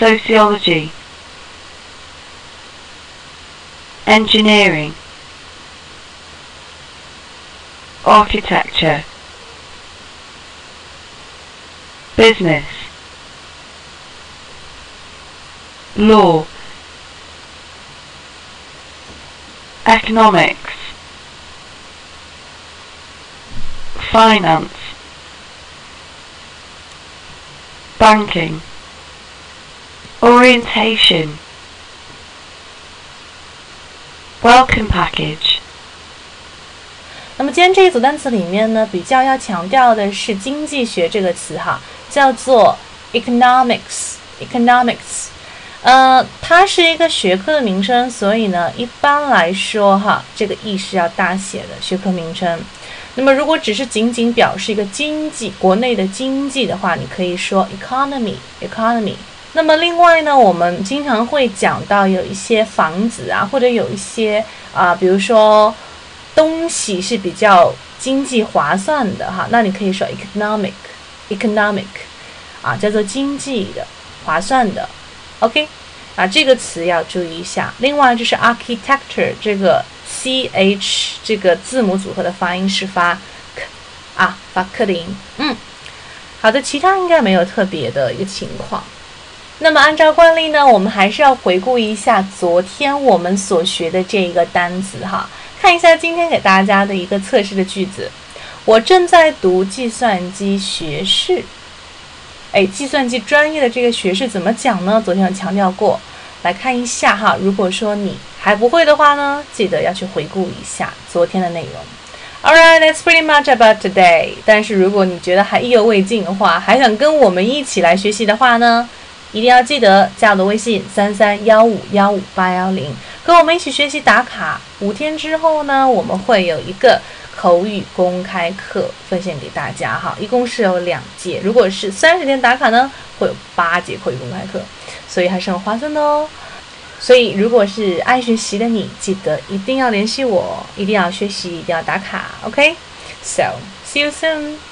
sociology, engineering, architecture, business, law, economics, finance, banking, orientation, welcome package. 那么今天这一组单词里面呢，比较要强调的是经济学这个词哈，叫做 economics。economics，呃，它是一个学科的名称，所以呢，一般来说哈，这个 e 是要大写的学科名称。那么如果只是仅仅表示一个经济国内的经济的话，你可以说 economy，economy。那么另外呢，我们经常会讲到有一些房子啊，或者有一些啊，比如说东西是比较经济划算的哈，那你可以说 economic，economic，啊，叫做经济的。划算的，OK，啊，这个词要注意一下。另外就是 architecture 这个 ch 这个字母组合的发音是发 k 啊，发克的音。嗯，好的，其他应该没有特别的一个情况。那么按照惯例呢，我们还是要回顾一下昨天我们所学的这一个单词哈，看一下今天给大家的一个测试的句子。我正在读计算机学士。哎，计算机专业的这个学士怎么讲呢？昨天有强调过，来看一下哈。如果说你还不会的话呢，记得要去回顾一下昨天的内容。All right, that's pretty much about today. 但是如果你觉得还意犹未尽的话，还想跟我们一起来学习的话呢，一定要记得加我的微信三三幺五幺五八幺零，跟我们一起学习打卡。五天之后呢，我们会有一个。口语公开课奉献给大家哈，一共是有两节。如果是三十天打卡呢，会有八节口语公开课，所以还是很划算的哦。所以如果是爱学习的你，记得一定要联系我，一定要学习，一定要打卡。OK，so see you soon。